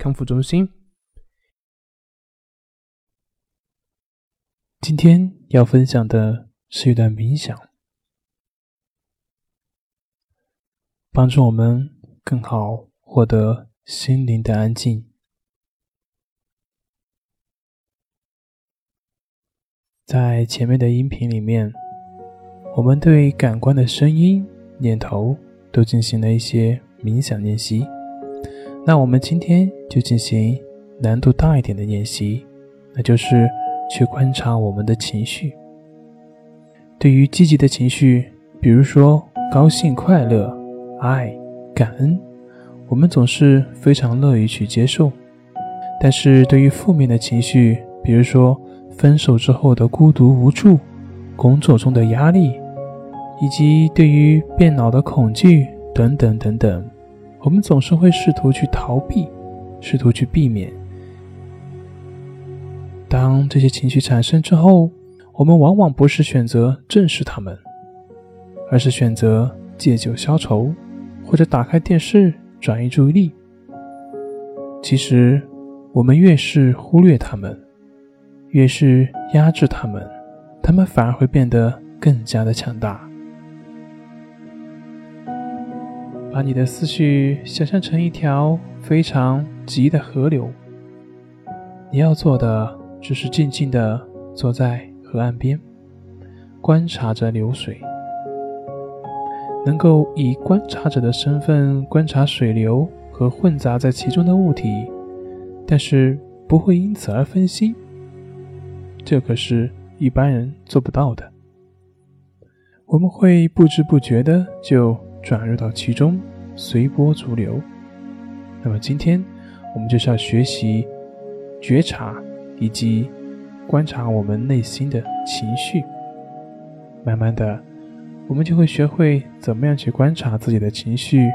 康复中心。今天要分享的是一段冥想，帮助我们更好获得心灵的安静。在前面的音频里面，我们对感官的声音、念头都进行了一些冥想练习。那我们今天就进行难度大一点的练习，那就是去观察我们的情绪。对于积极的情绪，比如说高兴、快乐、爱、感恩，我们总是非常乐于去接受；但是对于负面的情绪，比如说分手之后的孤独无助、工作中的压力，以及对于变老的恐惧等等等等。我们总是会试图去逃避，试图去避免。当这些情绪产生之后，我们往往不是选择正视他们，而是选择借酒消愁，或者打开电视转移注意力。其实，我们越是忽略他们，越是压制他们，他们反而会变得更加的强大。把你的思绪想象成一条非常急的河流，你要做的只是静静的坐在河岸边，观察着流水，能够以观察者的身份观察水流和混杂在其中的物体，但是不会因此而分心，这可是一般人做不到的。我们会不知不觉的就。转入到其中，随波逐流。那么今天我们就是要学习觉察以及观察我们内心的情绪。慢慢的，我们就会学会怎么样去观察自己的情绪，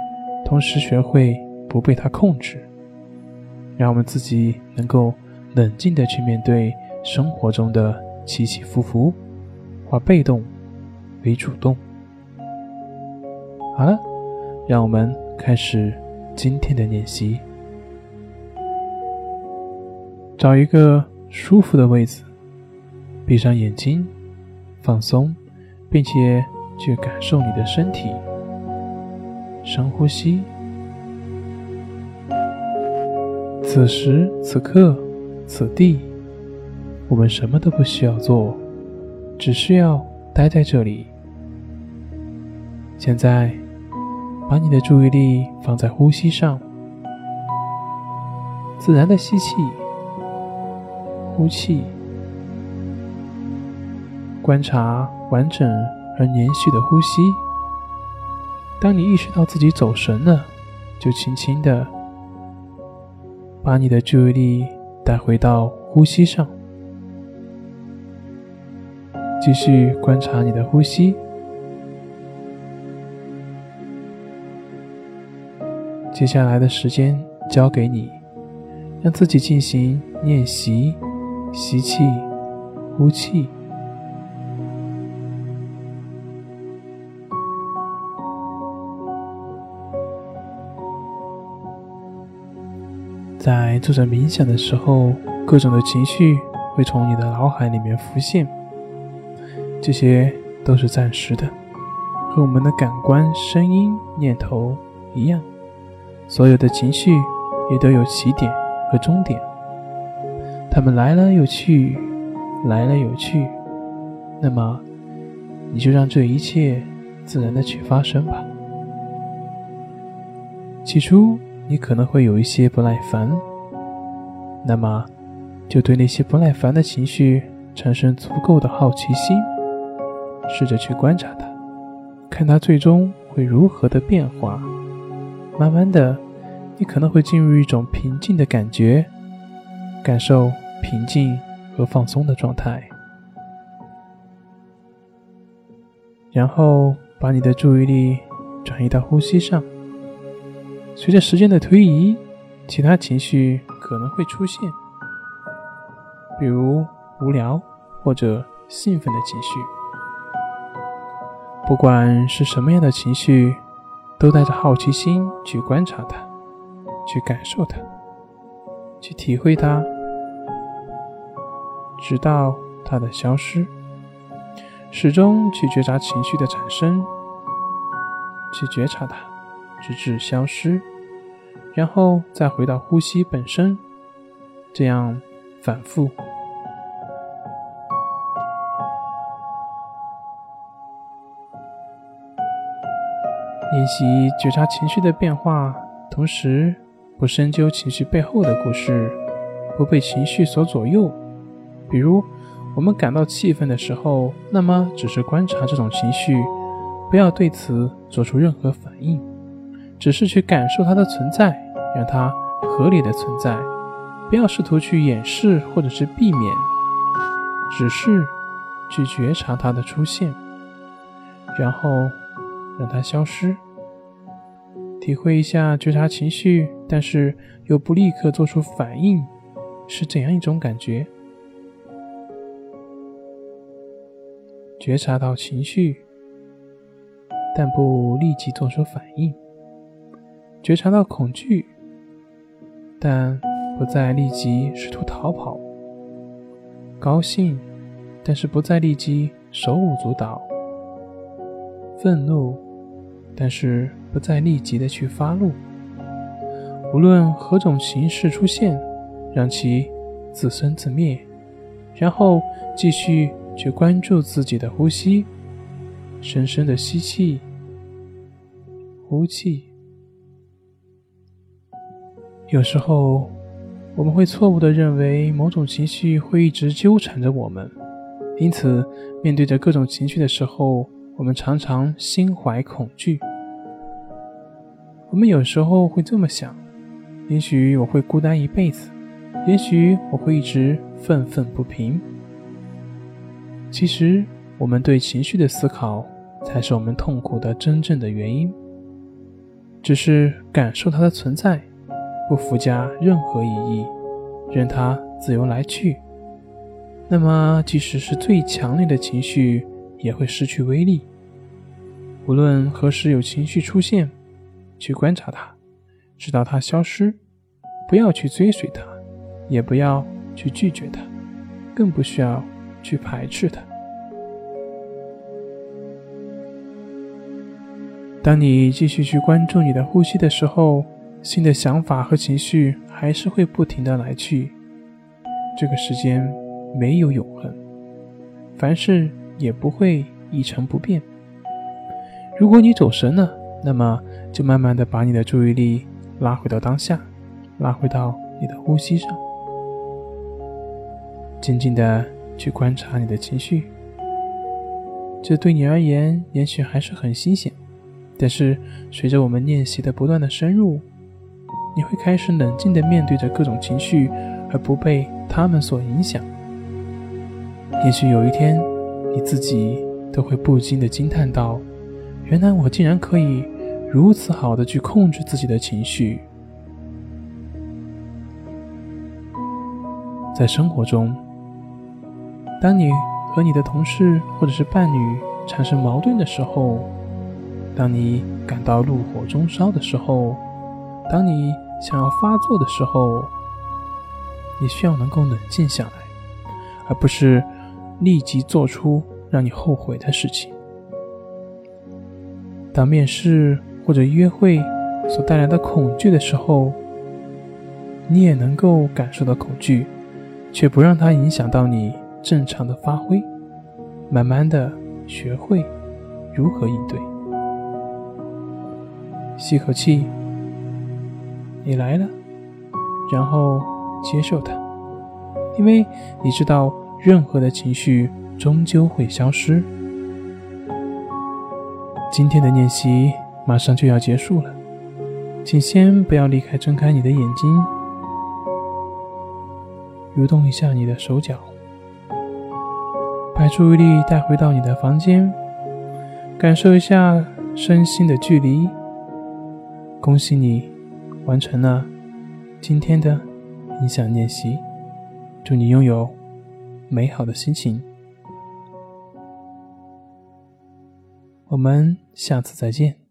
同时学会不被它控制，让我们自己能够冷静的去面对生活中的起起伏伏，化被动为主动。好了，让我们开始今天的练习。找一个舒服的位置，闭上眼睛，放松，并且去感受你的身体。深呼吸。此时此刻，此地，我们什么都不需要做，只需要待在这里。现在。把你的注意力放在呼吸上，自然的吸气、呼气，观察完整而连续的呼吸。当你意识到自己走神了，就轻轻的把你的注意力带回到呼吸上，继续观察你的呼吸。接下来的时间交给你，让自己进行练习，吸气，呼气。在做着冥想的时候，各种的情绪会从你的脑海里面浮现，这些都是暂时的，和我们的感官、声音、念头一样。所有的情绪也都有起点和终点，他们来了又去，来了又去。那么，你就让这一切自然的去发生吧。起初，你可能会有一些不耐烦，那么，就对那些不耐烦的情绪产生足够的好奇心，试着去观察它，看它最终会如何的变化。慢慢的，你可能会进入一种平静的感觉感受平静和放松的状态，然后把你的注意力转移到呼吸上。随着时间的推移，其他情绪可能会出现，比如无聊或者兴奋的情绪。不管是什么样的情绪，都带着好奇心去观察它，去感受它，去体会它，直到它的消失。始终去觉察情绪的产生，去觉察它。直至消失，然后再回到呼吸本身，这样反复练习觉察情绪的变化，同时不深究情绪背后的故事，不被情绪所左右。比如，我们感到气愤的时候，那么只是观察这种情绪，不要对此做出任何反应。只是去感受它的存在，让它合理的存在，不要试图去掩饰或者是避免，只是去觉察它的出现，然后让它消失，体会一下觉察情绪，但是又不立刻做出反应，是怎样一种感觉？觉察到情绪，但不立即做出反应。觉察到恐惧，但不再立即试图逃跑；高兴，但是不再立即手舞足蹈；愤怒，但是不再立即的去发怒。无论何种形式出现，让其自生自灭，然后继续去关注自己的呼吸，深深的吸气，呼气。有时候，我们会错误的认为某种情绪会一直纠缠着我们，因此，面对着各种情绪的时候，我们常常心怀恐惧。我们有时候会这么想：也许我会孤单一辈子，也许我会一直愤愤不平。其实，我们对情绪的思考，才是我们痛苦的真正的原因。只是感受它的存在。不附加任何意义，任它自由来去，那么即使是最强烈的情绪也会失去威力。无论何时有情绪出现，去观察它，直到它消失。不要去追随它，也不要去拒绝它，更不需要去排斥它。当你继续去关注你的呼吸的时候。新的想法和情绪还是会不停的来去，这个时间没有永恒，凡事也不会一成不变。如果你走神了，那么就慢慢的把你的注意力拉回到当下，拉回到你的呼吸上，静静的去观察你的情绪。这对你而言也许还是很新鲜，但是随着我们练习的不断的深入。你会开始冷静的面对着各种情绪，而不被他们所影响。也许有一天，你自己都会不禁的惊叹道：“原来我竟然可以如此好的去控制自己的情绪。”在生活中，当你和你的同事或者是伴侣产生矛盾的时候，当你感到怒火中烧的时候，当你……想要发作的时候，你需要能够冷静下来，而不是立即做出让你后悔的事情。当面试或者约会所带来的恐惧的时候，你也能够感受到恐惧，却不让它影响到你正常的发挥，慢慢的学会如何应对。吸口气。你来了，然后接受它，因为你知道，任何的情绪终究会消失。今天的练习马上就要结束了，请先不要离开，睁开你的眼睛。蠕动一下你的手脚，把注意力带回到你的房间，感受一下身心的距离。恭喜你完成了今天的冥想练习，祝你拥有美好的心情。我们下次再见。